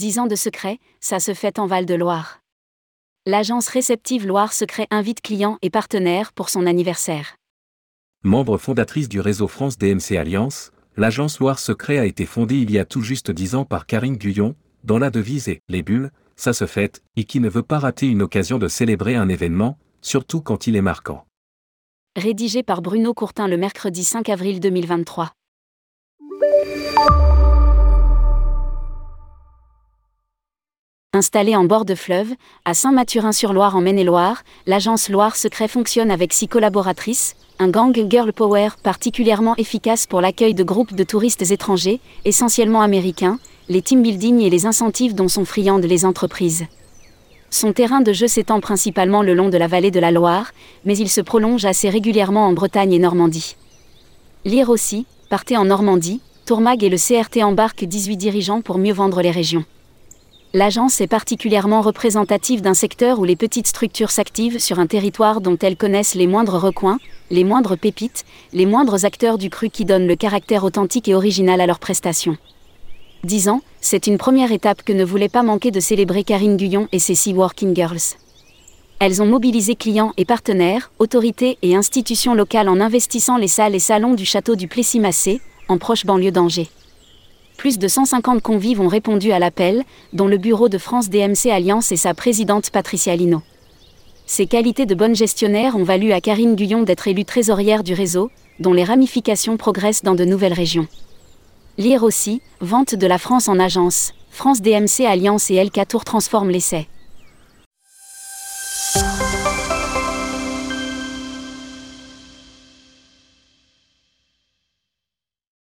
10 ans de secret, ça se fait en Val-de-Loire. L'agence réceptive Loire Secret invite clients et partenaires pour son anniversaire. Membre fondatrice du réseau France DMC Alliance, l'agence Loire Secret a été fondée il y a tout juste 10 ans par Karine Guyon, dont la devise est Les bulles, ça se fait, et qui ne veut pas rater une occasion de célébrer un événement, surtout quand il est marquant. Rédigé par Bruno Courtin le mercredi 5 avril 2023. Installée en bord de fleuve, à Saint-Mathurin-sur-Loire en Maine-et-Loire, l'agence Loire Secret fonctionne avec six collaboratrices, un gang girl power particulièrement efficace pour l'accueil de groupes de touristes étrangers, essentiellement américains, les team building et les incentives dont sont friandes les entreprises. Son terrain de jeu s'étend principalement le long de la vallée de la Loire, mais il se prolonge assez régulièrement en Bretagne et Normandie. Lire aussi, partez en Normandie, Tourmag et le CRT embarquent 18 dirigeants pour mieux vendre les régions. L'agence est particulièrement représentative d'un secteur où les petites structures s'activent sur un territoire dont elles connaissent les moindres recoins, les moindres pépites, les moindres acteurs du cru qui donnent le caractère authentique et original à leurs prestations. Dix ans, c'est une première étape que ne voulait pas manquer de célébrer Karine Guyon et ses Sea Working Girls. Elles ont mobilisé clients et partenaires, autorités et institutions locales en investissant les salles et salons du château du Plessis-Massé, en proche banlieue d'Angers plus de 150 convives ont répondu à l'appel, dont le bureau de France DMC Alliance et sa présidente Patricia Lino. Ses qualités de bonne gestionnaire ont valu à Karine Guyon d'être élue trésorière du réseau, dont les ramifications progressent dans de nouvelles régions. Lire aussi, vente de la France en agence, France DMC Alliance et LK Tour transforment l'essai.